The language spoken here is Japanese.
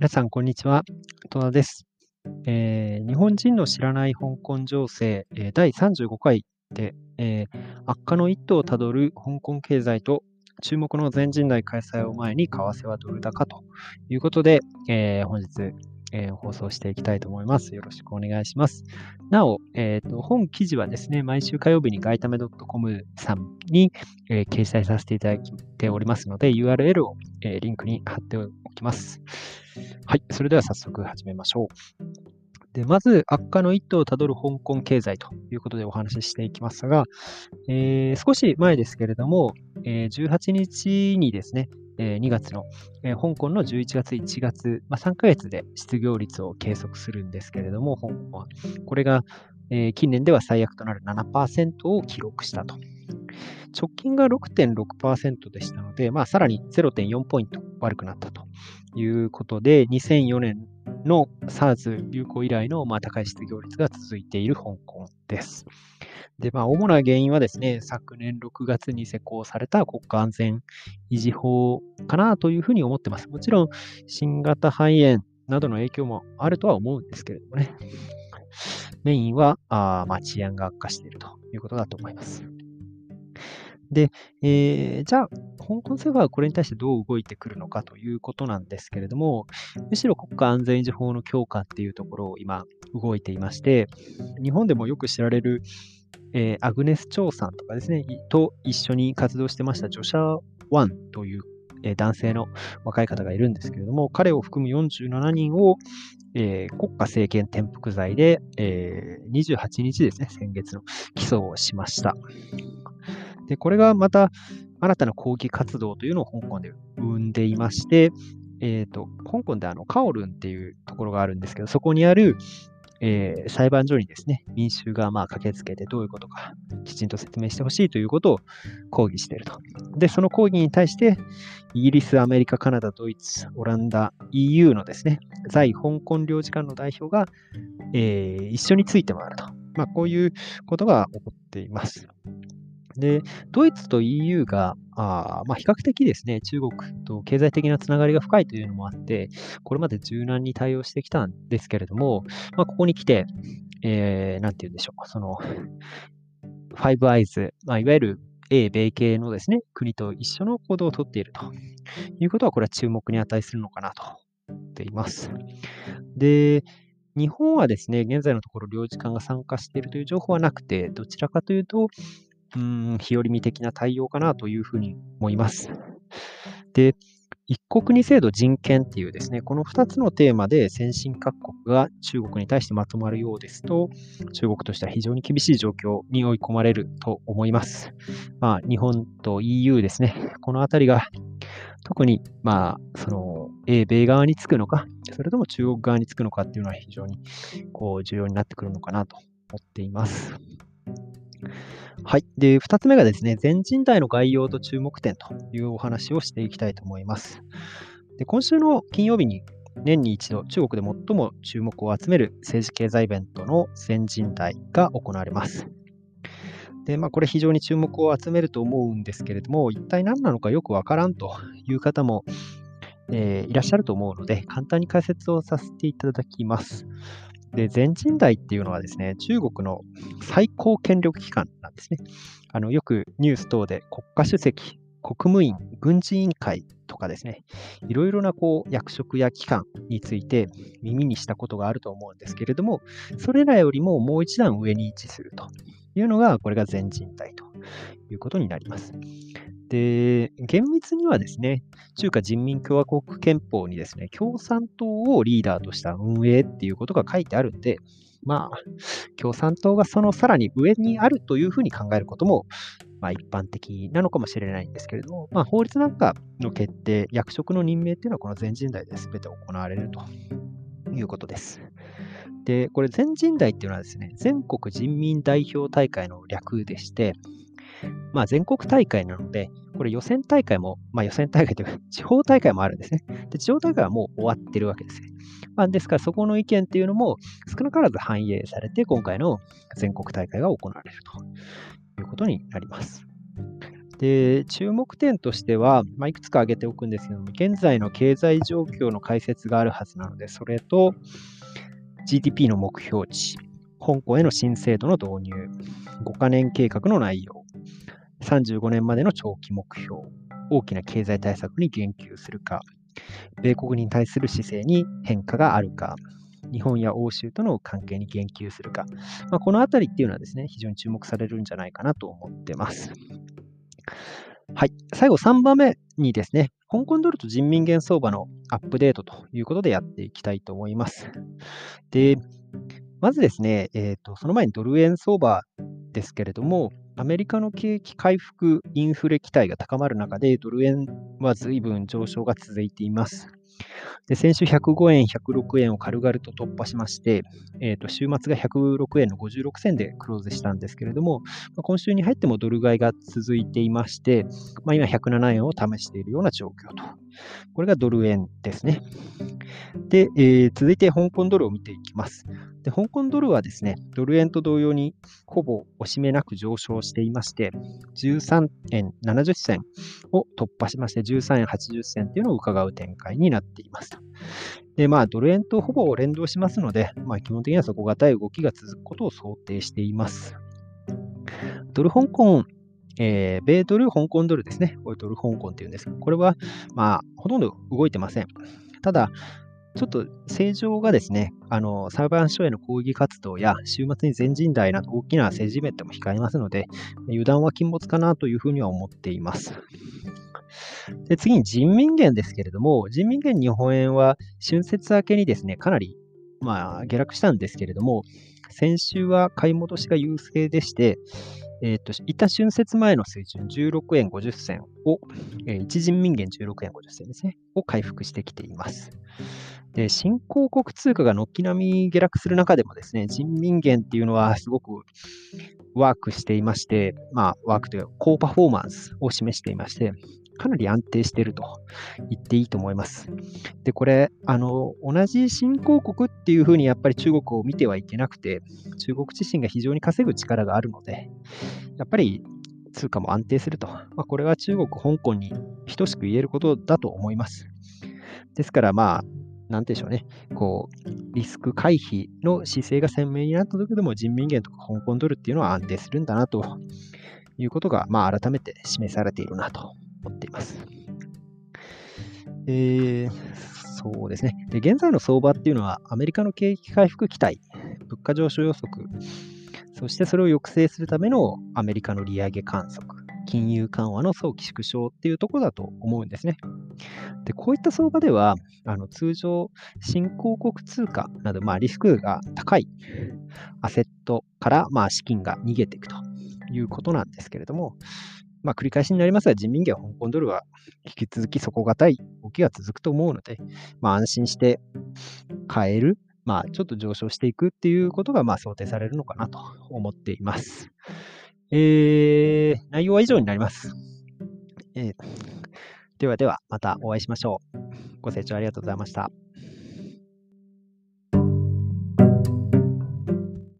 皆さん、こんにちは。戸田です、えー、日本人の知らない香港情勢、えー、第35回で、えー、悪化の一途をたどる香港経済と注目の全人代開催を前に為替はドル高ということで、え本日、えー、放送していきたいと思います。よろしくお願いします。なお、えーと、本記事はですね、毎週火曜日にガイタメ .com さんに、えー、掲載させていただいておりますので、URL を、えー、リンクに貼っておきます。はい、それでは早速始めましょう。でまず、悪化の一途をたどる香港経済ということでお話ししていきますが、えー、少し前ですけれども、えー、18日にですね、え2月の、え香港の11月、1月、まあ、3ヶ月で失業率を計測するんですけれども、香港は。これが、え近年では最悪となる7%を記録したと。直近が6.6%でしたので、まあ、さらに0.4ポイント悪くなったということで、2004年の SARS 流行以来のまあ高い失業率が続いている香港です。で、まあ、主な原因はですね、昨年6月に施行された国家安全維持法かなというふうに思ってます。もちろん、新型肺炎などの影響もあるとは思うんですけれどもね。メインは、あまあ、治安が悪化しているということだと思います。で、えー、じゃあ、香港政府はこれに対してどう動いてくるのかということなんですけれども、むしろ国家安全維持法の強化っていうところを今動いていまして、日本でもよく知られるえー、アグネス・チョウさんとかですね、と一緒に活動してましたジョシャ・ワンという、えー、男性の若い方がいるんですけれども、彼を含む47人を、えー、国家政権転覆罪で、えー、28日ですね、先月の起訴をしました。で、これがまた新たな抗議活動というのを香港で生んでいまして、えっ、ー、と、香港であの、カオルンっていうところがあるんですけど、そこにある、えー、裁判所にですね、民衆がまあ駆けつけてどういうことかきちんと説明してほしいということを抗議していると。で、その抗議に対して、イギリス、アメリカ、カナダ、ドイツ、オランダ、EU のですね、在香港領事館の代表が、えー、一緒について回ると。まあ、こういうことが起こっています。で、ドイツと EU が、あまあ、比較的ですね、中国と経済的なつながりが深いというのもあって、これまで柔軟に対応してきたんですけれども、まあ、ここに来て、えー、なんて言うんでしょう、その、ファイブアイズ、まあ、いわゆる英米系のですね、国と一緒の行動をとっているということは、これは注目に値するのかなと思っています。で、日本はですね、現在のところ領事館が参加しているという情報はなくて、どちらかというと、うん、日和見的な対応かなというふうに思います。で、一国二制度人権っていうですね、この2つのテーマで先進各国が中国に対してまとまるようですと、中国としては非常に厳しい状況に追い込まれると思います。まあ、日本と EU ですね、このあたりが特に、まあ、その、英米側につくのか、それとも中国側につくのかっていうのは非常にこう重要になってくるのかなと思っています。はい。で、2つ目がですね、全人代の概要と注目点というお話をしていきたいと思います。で今週の金曜日に年に一度中国で最も注目を集める政治経済イベントの全人代が行われます。で、まあ、これ非常に注目を集めると思うんですけれども、一体何なのかよくわからんという方も、えー、いらっしゃると思うので、簡単に解説をさせていただきます。で、全人代っていうのはですね、中国の最高権力機関なんですね。あのよくニュース等で国家主席、国務院、軍事委員会とかですね、いろいろなこう役職や機関について耳にしたことがあると思うんですけれども、それらよりももう一段上に位置するというのが、これが全人代ということになります。で、厳密にはですね、中華人民共和国憲法にですね、共産党をリーダーとした運営っていうことが書いてあるんで、まあ、共産党がそのさらに上にあるというふうに考えることも、まあ、一般的なのかもしれないんですけれども、まあ、法律なんかの決定、役職の任命っていうのはこの全人代で全て行われるということです。で、これ全人代っていうのはですね、全国人民代表大会の略でして、まあ、全国大会なので、これ予選大会も、まあ、予選大会というか、地方大会もあるんですね。で、地方大会はもう終わってるわけですね。まあ、ですから、そこの意見っていうのも少なからず反映されて、今回の全国大会が行われるということになります。で、注目点としては、まあ、いくつか挙げておくんですけども、現在の経済状況の解説があるはずなので、それと GDP の目標値、香港への新制度の導入、5カ年計画の内容、35年までの長期目標、大きな経済対策に言及するか、米国に対する姿勢に変化があるか、日本や欧州との関係に言及するか、まあ、このあたりっていうのはですね、非常に注目されるんじゃないかなと思ってます。はい。最後3番目にですね、香港ドルと人民元相場のアップデートということでやっていきたいと思います。で、まずですね、えーと、その前にドル円相場ですけれども、アメリカの景気回復、インフレ期待が高まる中で、ドル円は随分上昇が続いています。で先週105円、106円を軽々と突破しまして、えー、と週末が106円の56銭でクローズしたんですけれども、まあ、今週に入ってもドル買いが続いていまして、まあ、今107円を試しているような状況と。これがドル円ですね。で、えー、続いて香港ドルを見ていきます。で香港ドルはですね、ドル円と同様にほぼ押し目なく上昇していまして、13円70銭を突破しまして、13円80銭というのを伺う展開にななっています。で、まあ、ドル円とほぼ連動しますので、まあ、基本的には底堅い動きが続くことを想定しています。ドル香港えー、米ドル、香港ドルですね。これドル香港っていうんですけど、これは、まあ、ほとんど動いてません。ただ、ちょっと正常がですね、あの裁判所への抗議活動や週末に全人代など大きな政治イベントも控えますので、油断は禁物かなというふうには思っています。で次に人民元ですけれども、人民元日本円は春節明けにですね、かなり、まあ、下落したんですけれども、先週は買い戻しが優勢でして、えっ、ー、と、一旦春節前の水準16円50銭を、えー、一人民元16円50銭ですね、を回復してきています。で、新興国通貨が軒並み下落する中でもですね、人民元っていうのはすごくワークしていまして、まあ、ワークというか、高パフォーマンスを示していまして、かなり安定していると言っていいと思います。で、これ、あの、同じ新興国っていうふうにやっぱり中国を見てはいけなくて、中国自身が非常に稼ぐ力があるので、やっぱり通貨も安定すると。まあ、これは中国、香港に等しく言えることだと思います。ですから、まあ、なんでしょうね、こう、リスク回避の姿勢が鮮明になった時でも人民元とか香港ドルっていうのは安定するんだなということが、まあ、改めて示されているなと思っています。えー、そうですねで。現在の相場っていうのは、アメリカの景気回復期待、物価上昇予測、そしてそれを抑制するためのアメリカの利上げ観測、金融緩和の早期縮小っていうところだと思うんですね。で、こういった相場では、あの通常、新興国通貨など、まあ、リスクが高いアセットから、まあ、資金が逃げていくということなんですけれども、まあ、繰り返しになりますが、人民元、香港ドルは引き続き底堅い動きが続くと思うので、まあ、安心して買える、まあ、ちょっと上昇していくっていうことがまあ想定されるのかなと思っています。えー、内容は以上になります。えー、ではでは、またお会いしましょう。ご清聴ありがとうございました。